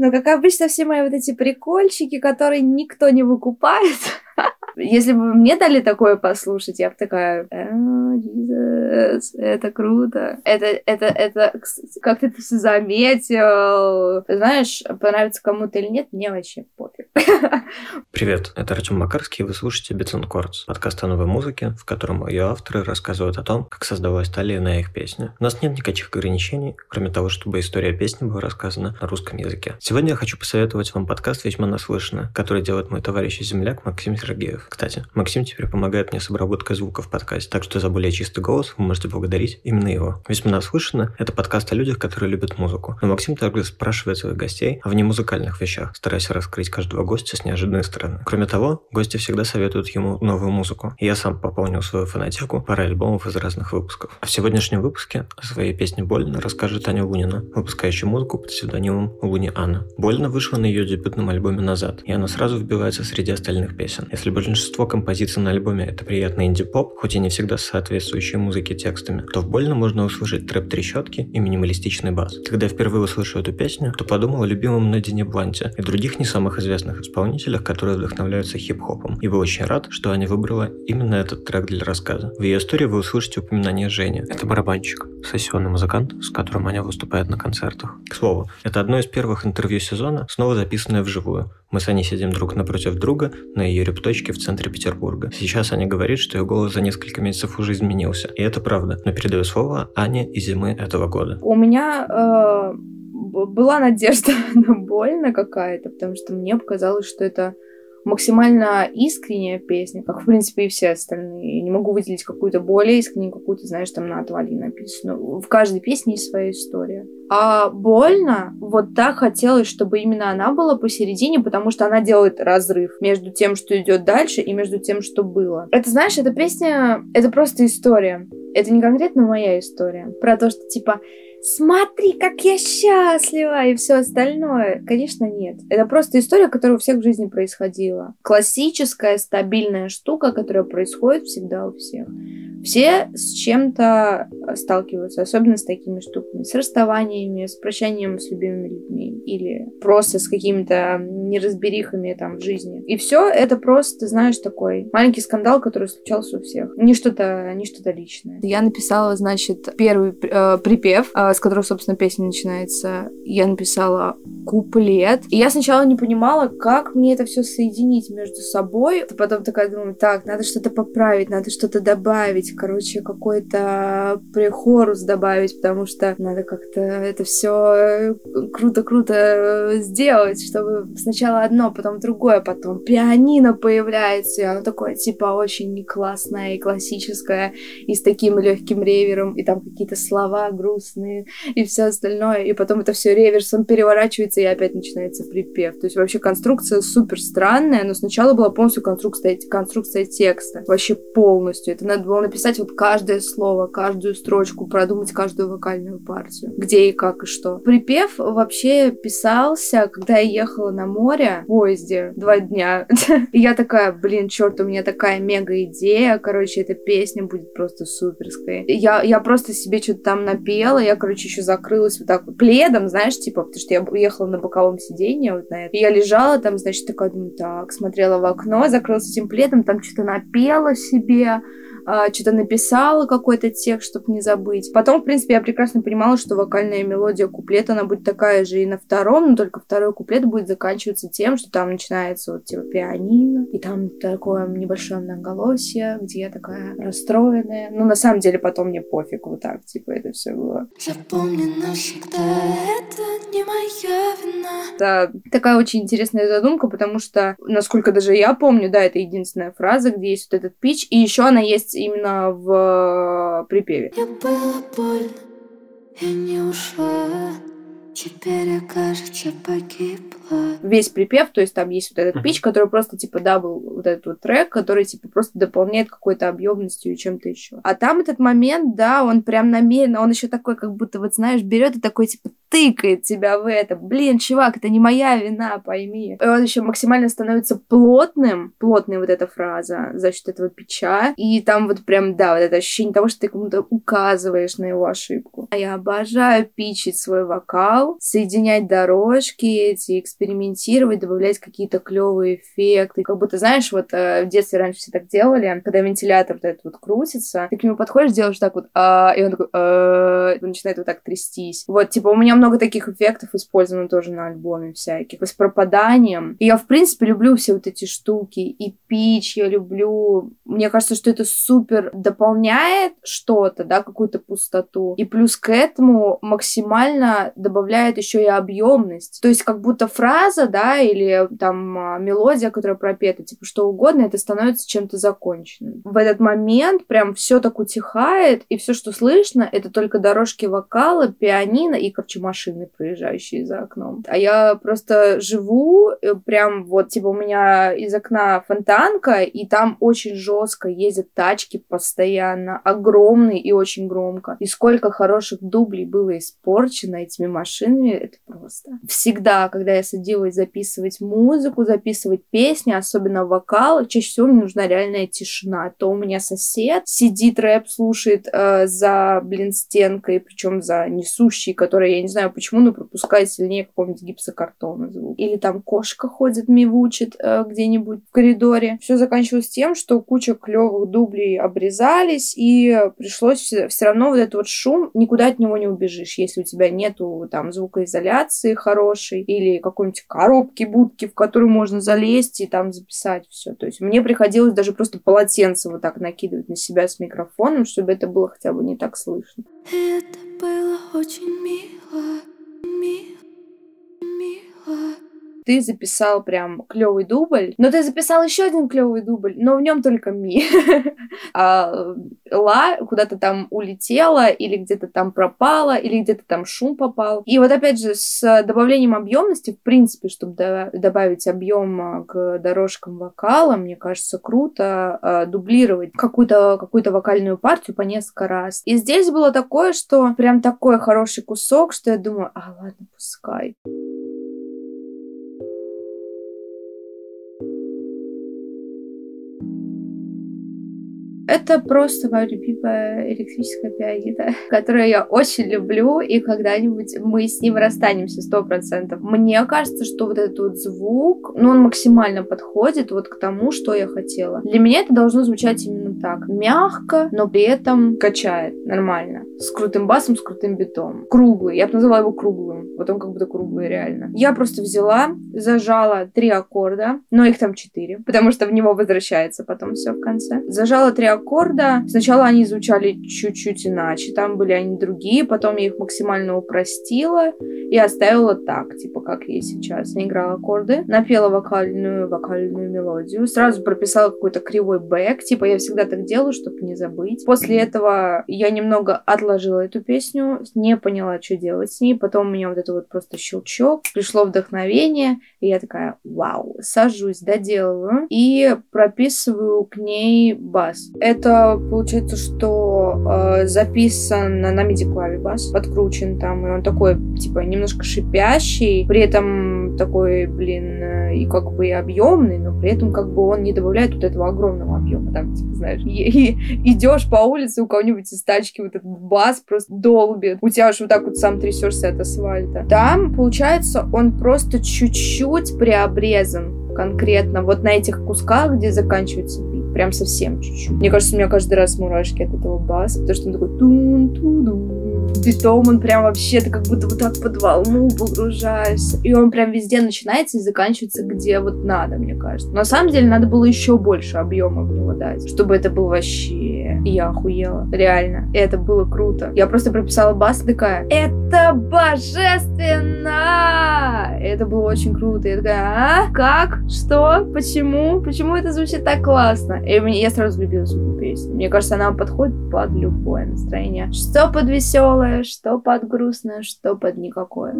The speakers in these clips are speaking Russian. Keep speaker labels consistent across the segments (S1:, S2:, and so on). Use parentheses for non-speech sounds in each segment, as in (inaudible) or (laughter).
S1: Но, как обычно, все мои вот эти прикольчики, которые никто не выкупает, (laughs) Если бы мне дали такое послушать, я бы такая, Jesus, это круто. Это, это, это, как ты это все заметил. Знаешь, понравится кому-то или нет, мне вообще пофиг. (laughs)
S2: Привет, это Артем Макарский, вы слушаете Бетсон Кордс, подкаст о новой музыке, в котором ее авторы рассказывают о том, как создавалась та или иная их песня. У нас нет никаких ограничений, кроме того, чтобы история песни была рассказана на русском языке. Сегодня я хочу посоветовать вам подкаст «Весьма наслышанно», который делает мой товарищ земляк Максим Сергеев. Кстати, Максим теперь помогает мне с обработкой звука в подкасте, так что за более чистый голос вы можете благодарить именно его. Весьма наслышанно – это подкаст о людях, которые любят музыку. Но Максим также спрашивает своих гостей о внемузыкальных вещах, стараясь раскрыть каждого гостя с неожиданной стороны. Кроме того, гости всегда советуют ему новую музыку. И я сам пополнил свою фанатику парой альбомов из разных выпусков. А в сегодняшнем выпуске о своей песне «Больно» расскажет Аня Лунина, выпускающая музыку под псевдонимом Луни Анна. «Больно» вышла на ее дебютном альбоме «Назад», и она сразу вбивается среди остальных песен. Если большинство композиций на альбоме это приятный инди-поп, хоть и не всегда соответствующие музыке текстами, то в «Больно» можно услышать трэп-трещотки и минималистичный бас. Когда я впервые услышал эту песню, то подумал о любимом Надине Бланте и других не самых известных исполнителях, которые вдохновляются хип-хопом. И был очень рад, что Аня выбрала именно этот трек для рассказа. В ее истории вы услышите упоминание Жени. Это барабанщик, сессионный музыкант, с которым Аня выступает на концертах. К слову, это одно из первых интервью сезона, снова записанное вживую. Мы с Аней сидим друг напротив друга на ее репточке в центре Петербурга. Сейчас Аня говорит, что ее голос за несколько месяцев уже изменился. И это правда. Но передаю слово Ане и зимы этого года.
S1: У меня э, была надежда (laughs) на больно какая-то, потому что мне показалось, что это максимально искренняя песня, как, в принципе, и все остальные. Не могу выделить какую-то более искреннюю, какую-то, знаешь, там на отвали написано. В каждой песне есть своя история. А больно, вот так хотелось, чтобы именно она была посередине, потому что она делает разрыв между тем, что идет дальше, и между тем, что было. Это, знаешь, эта песня, это просто история. Это не конкретно моя история. Про то, что, типа, смотри, как я счастлива и все остальное. Конечно, нет. Это просто история, которая у всех в жизни происходила. Классическая, стабильная штука, которая происходит всегда у всех. Все с чем-то сталкиваются, особенно с такими штуками, с расставаниями, с прощанием с любимыми людьми или просто с какими-то неразберихами там в жизни. И все это просто, знаешь, такой маленький скандал, который случался у всех. Не что-то, не что-то личное. Я написала, значит, первый э, припев, э, с которого, собственно, песня начинается. Я написала куплет. И я сначала не понимала, как мне это все соединить между собой. Потом такая думаю, так, надо что-то поправить, надо что-то добавить. Короче, какой-то прихорус добавить, потому что надо как-то это все круто-круто сделать, чтобы сначала одно, потом другое, потом пианино появляется, и оно такое, типа, очень классное и классическое, и с таким легким ревером, и там какие-то слова грустные, и все остальное, и потом это все реверсом переворачивается, и опять начинается припев. То есть вообще конструкция супер странная, но сначала была полностью конструкция, конструкция текста, вообще полностью. Это надо было написать вот каждое слово, каждую строчку, продумать каждую вокальную партию, где и как и что. Припев вообще писался, когда я ехала на море в поезде два дня. (laughs) И я такая, блин, черт, у меня такая мега идея, короче, эта песня будет просто суперская. Я, я просто себе что-то там напела, я, короче, короче, еще закрылась вот так вот пледом, знаешь, типа, потому что я уехала на боковом сиденье вот на это. И я лежала там, значит, такая, думаю, так, смотрела в окно, закрылась этим пледом, там что-то напела себе, а, что-то написала какой-то текст, чтобы не забыть. Потом, в принципе, я прекрасно понимала, что вокальная мелодия куплета, она будет такая же и на втором, но только второй куплет будет заканчиваться тем, что там начинается вот типа пианино, и там такое небольшое многоголосие, где я такая расстроенная. Но на самом деле потом мне пофиг вот так, типа, это все было. Запомни навсегда, это не моя вина. Это такая очень интересная задумка, потому что, насколько даже я помню, да, это единственная фраза, где есть вот этот pitch, и еще она есть именно в э, припеве. Я была больно, я не ушла. Теперь я, кажется, погибла. Весь припев, то есть там есть вот этот pitch, который просто типа double, вот этот вот трек, который типа просто дополняет какой-то объемностью и чем-то еще. А там этот момент, да, он прям намеренно, он еще такой, как будто, вот знаешь, берет и такой типа тыкает тебя в это. Блин, чувак, это не моя вина, пойми. И он еще максимально становится плотным, плотная вот эта фраза за счет этого pitch а. И там вот прям, да, вот это ощущение того, что ты кому-то указываешь на его ошибку. А я обожаю pitch ить свой вокал, соединять дорожки эти, экспериментировать, добавлять какие-то клевые эффекты. Как будто, знаешь, вот э, в детстве раньше все так делали, когда вентилятор вот этот вот крутится, ты к нему подходишь, делаешь так вот, а, и он такой, а, начинает вот так трястись. Вот, типа, у меня много таких эффектов использовано тоже на альбоме всяких. С пропаданием. И я, в принципе, люблю все вот эти штуки. И пич я люблю. Мне кажется, что это супер дополняет что-то, да, какую-то пустоту. И плюс к этому максимально добавляет еще и объемность. То есть как будто фраза, да, или там а, мелодия, которая пропета, типа что угодно, это становится чем-то законченным. В этот момент прям все так утихает, и все, что слышно, это только дорожки вокала, пианино и, короче, машины, проезжающие за окном. А я просто живу, э, прям вот, типа, у меня из окна фонтанка, и там очень жестко ездят тачки постоянно, огромные и очень громко. И сколько хороших дублей было испорчено этими машинами, это просто. Всегда, когда я садилась записывать музыку, записывать песни, особенно вокал, чаще всего мне нужна реальная тишина. То у меня сосед сидит, рэп слушает э, за, блин, стенкой, причем за несущей, которая, я не знаю почему, но пропускает сильнее какого-нибудь гипсокартона звук. Или там кошка ходит, мивучит э, где-нибудь в коридоре. Все заканчивалось тем, что куча клевых дублей обрезались, и пришлось все равно вот этот вот шум, никуда от него не убежишь, если у тебя нету там звукоизоляции хорошей или какой-нибудь коробки, будки, в которую можно залезть и там записать все. То есть мне приходилось даже просто полотенце вот так накидывать на себя с микрофоном, чтобы это было хотя бы не так слышно. Это было очень мило, мило, мило ты записал прям клевый дубль, но ты записал еще один клевый дубль, но в нем только ми. (laughs) а ла куда-то там улетела, или где-то там пропала, или где-то там шум попал. И вот опять же, с добавлением объемности, в принципе, чтобы добавить объем а, к дорожкам вокала, мне кажется, круто э, дублировать какую-то какую вокальную партию по несколько раз. И здесь было такое, что прям такой хороший кусок, что я думаю, а ладно, пускай. Это просто моя любимая электрическая пианино, (laughs) которую я очень люблю, и когда-нибудь мы с ним расстанемся сто процентов. Мне кажется, что вот этот вот звук, ну, он максимально подходит вот к тому, что я хотела. Для меня это должно звучать именно так. Мягко, но при этом качает нормально. С крутым басом, с крутым битом. Круглый. Я бы назвала его круглым. Вот он как будто круглый реально. Я просто взяла, зажала три аккорда, но их там четыре, потому что в него возвращается потом все в конце. Зажала три аккорда. Сначала они звучали чуть-чуть иначе, там были они другие, потом я их максимально упростила и оставила так, типа как есть сейчас. Я играла аккорды, напела вокальную, вокальную мелодию, сразу прописала какой-то кривой бэк, типа я всегда так делаю, чтобы не забыть. После этого я немного отложила эту песню, не поняла, что делать с ней, потом у меня вот это вот просто щелчок, пришло вдохновение, и я такая, вау, сажусь, доделываю и прописываю к ней бас. Это получается, что э, записан на MIDI-клаве бас, подкручен там, и он такой, типа, немножко шипящий, при этом такой, блин, э, и как бы и объемный, но при этом как бы он не добавляет вот этого огромного объема, там, типа, знаешь, и, и идешь по улице, у кого-нибудь из тачки вот этот бас просто долбит, у тебя аж вот так вот сам трясешься от асфальта. Там, получается, он просто чуть-чуть приобрезан конкретно вот на этих кусках, где заканчивается бит. Прям совсем чуть-чуть. Мне кажется, у меня каждый раз мурашки от этого баса, потому что он такой тун ту ду битом он прям вообще, ты как будто вот так под волну погружаешься. И он прям везде начинается и заканчивается где вот надо, мне кажется. Но на самом деле надо было еще больше объема в него дать, чтобы это было вообще... Я охуела. Реально. Это было круто. Я просто прописала бас такая, это божественно! Это было очень круто. Я такая, а? Как? Что? Почему? Почему это звучит так классно? И я сразу влюбилась в эту песню. Мне кажется, она подходит под любое настроение. Что под веселое, что под грустное, что под никакое.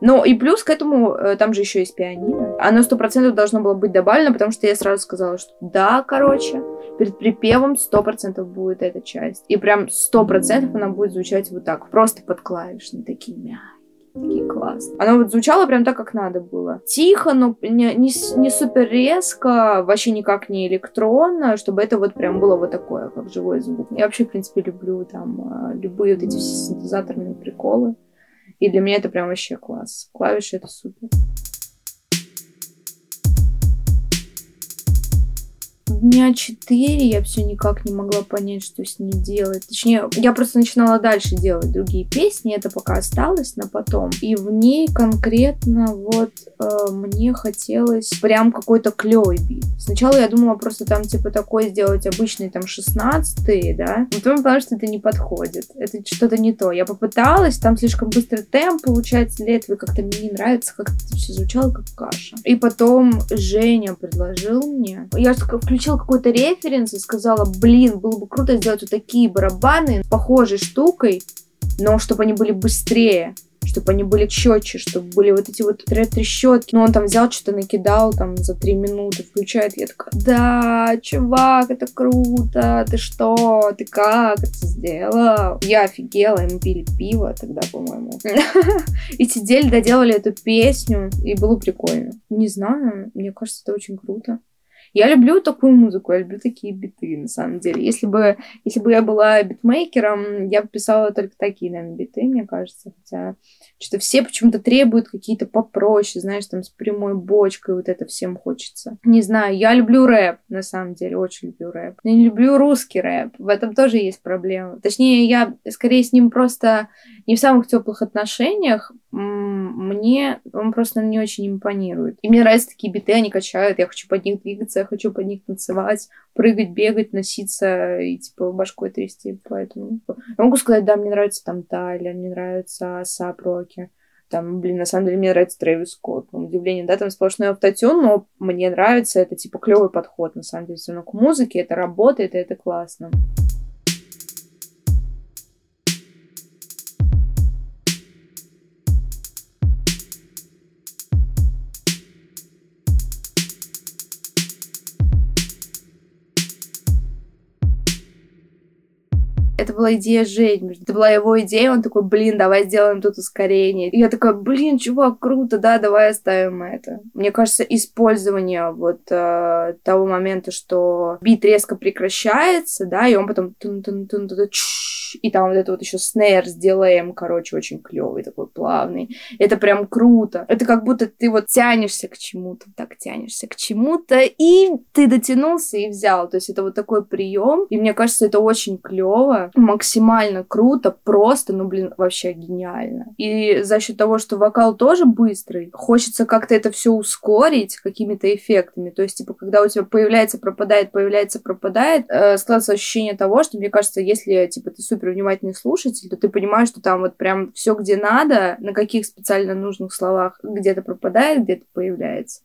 S1: Ну и плюс к этому, э, там же еще есть пианино. Оно сто процентов должно было быть добавлено, потому что я сразу сказала, что да, короче, перед припевом сто процентов будет эта часть. И прям сто процентов она будет звучать вот так, просто под клавишные, такие мягкие такие классные. Оно вот звучало прям так, как надо было. Тихо, но не, не, не супер резко, вообще никак не электронно, чтобы это вот прям было вот такое, как живой звук. Я вообще, в принципе, люблю там а, любые вот эти все синтезаторные приколы. И для меня это прям вообще класс. Клавиши это супер. Дня четыре я все никак не могла понять, что с ней делать. Точнее, я просто начинала дальше делать другие песни, это пока осталось на потом. И в ней конкретно вот э, мне хотелось прям какой-то клевый бит. Сначала я думала просто там типа такой сделать обычный там 16 да, потом поняла, что это не подходит. Это что-то не то. Я попыталась, там слишком быстрый темп получается этого, как-то мне не нравится, как это все звучало как каша. И потом Женя предложил мне, я включила включила какой-то референс и сказала, блин, было бы круто сделать вот такие барабаны похожей штукой, но чтобы они были быстрее чтобы они были четче, чтобы были вот эти вот трещотки. Ну, он там взял, что-то накидал там за три минуты, включает. Я такая, да, чувак, это круто, ты что, ты как это сделал? Я офигела, мы пили пиво тогда, по-моему. (laughs) И сидели, доделали эту песню, и было прикольно. Не знаю, мне кажется, это очень круто. Я люблю такую музыку, я люблю такие биты, на самом деле. Если бы, если бы я была битмейкером, я бы писала только такие, наверное, биты, мне кажется. Хотя что-то все почему-то требуют какие-то попроще, знаешь, там с прямой бочкой, вот это всем хочется. Не знаю, я люблю рэп, на самом деле, очень люблю рэп. Я не люблю русский рэп, в этом тоже есть проблема. Точнее, я скорее с ним просто не в самых теплых отношениях, мне он просто не очень импонирует. И мне нравятся такие биты, они качают, я хочу под них двигаться, я хочу под них танцевать, прыгать, бегать, носиться и типа башкой трясти. Поэтому я могу сказать, да, мне нравится там Тайлер, мне нравится Асап Роки. Там, блин, на самом деле мне нравится Трэвис Скотт. На удивление, да, там сплошной автотюн, но мне нравится, это типа клевый подход, на самом деле, все равно к музыке, это работает, и это классно. Это была идея Жень, это была его идея, он такой, блин, давай сделаем тут ускорение. И я такая, блин, чувак, круто, да, давай оставим это. Мне кажется, использование вот э, того момента, что бит резко прекращается, да, и он потом тун -тун -тун -тун и там вот это вот еще снейр с дилеем, короче, очень клевый, такой плавный. Это прям круто. Это как будто ты вот тянешься к чему-то, так тянешься к чему-то, и ты дотянулся и взял. То есть это вот такой прием, и мне кажется, это очень клево, максимально круто, просто, ну, блин, вообще гениально. И за счет того, что вокал тоже быстрый, хочется как-то это все ускорить какими-то эффектами. То есть, типа, когда у тебя появляется, пропадает, появляется, пропадает, э, складывается ощущение того, что, мне кажется, если, типа, ты супер супер внимательный слушатель, то ты понимаешь, что там вот прям все, где надо, на каких специально нужных словах где-то пропадает, где-то появляется.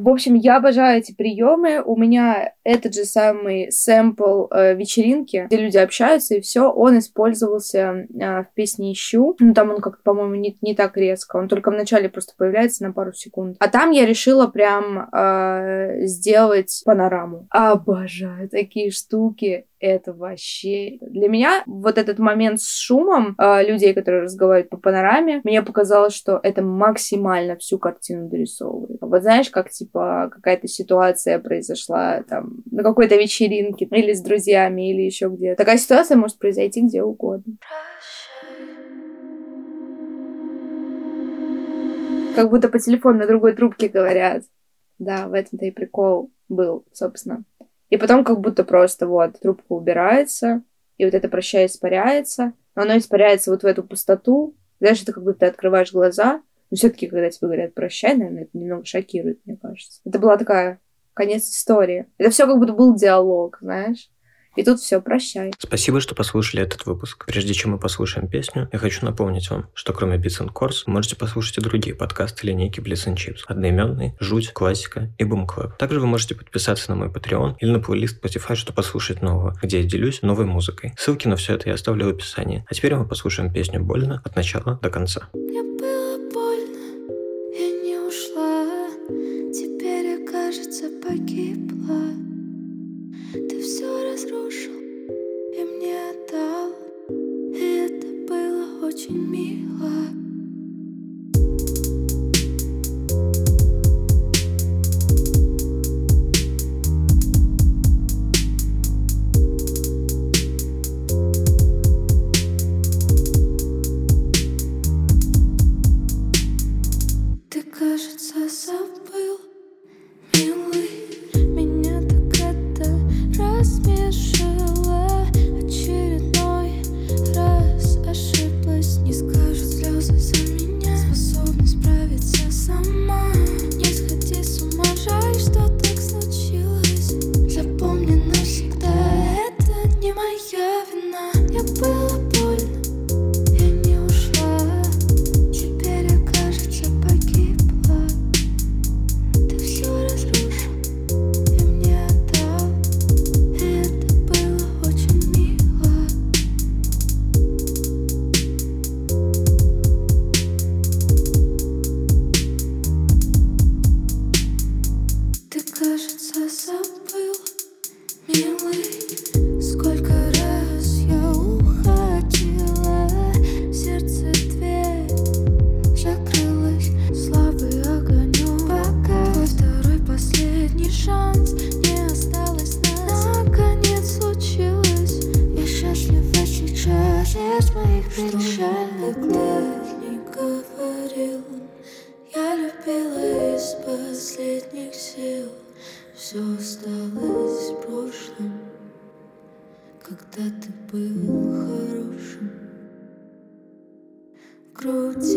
S1: В общем, я обожаю эти приемы. У меня этот же самый сэмпл э, вечеринки, где люди общаются, и все, он использовался э, в песне «Ищу». Ну, там он как-то, по-моему, не, не так резко. Он только в начале просто появляется на пару секунд. А там я решила прям э, сделать панораму. Обожаю такие штуки это вообще... Для меня вот этот момент с шумом э, людей, которые разговаривают по панораме, мне показалось, что это максимально всю картину дорисовывает. Вот знаешь, как типа какая-то ситуация произошла там на какой-то вечеринке или с друзьями, или еще где. Такая ситуация может произойти где угодно. Как будто по телефону на другой трубке говорят. Да, в этом-то и прикол был, собственно. И потом как будто просто вот трубка убирается, и вот это прощай испаряется, но оно испаряется вот в эту пустоту. Знаешь, это как будто открываешь глаза, но все-таки, когда тебе говорят прощай, наверное, это немного шокирует, мне кажется. Это была такая конец истории. Это все как будто был диалог, знаешь. И тут все, прощай.
S2: Спасибо, что послушали этот выпуск. Прежде чем мы послушаем песню, я хочу напомнить вам, что кроме Beats and Course, можете послушать и другие подкасты линейки Bliss and Chips. Одноименный, Жуть, Классика и Boom Club. Также вы можете подписаться на мой Patreon или на плейлист Spotify, чтобы послушать нового, где я делюсь новой музыкой. Ссылки на все это я оставлю в описании. А теперь мы послушаем песню «Больно» от начала до конца.
S3: you're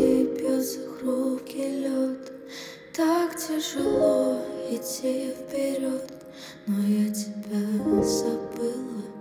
S3: груди бьется лед. Так тяжело идти вперед Но я тебя забыла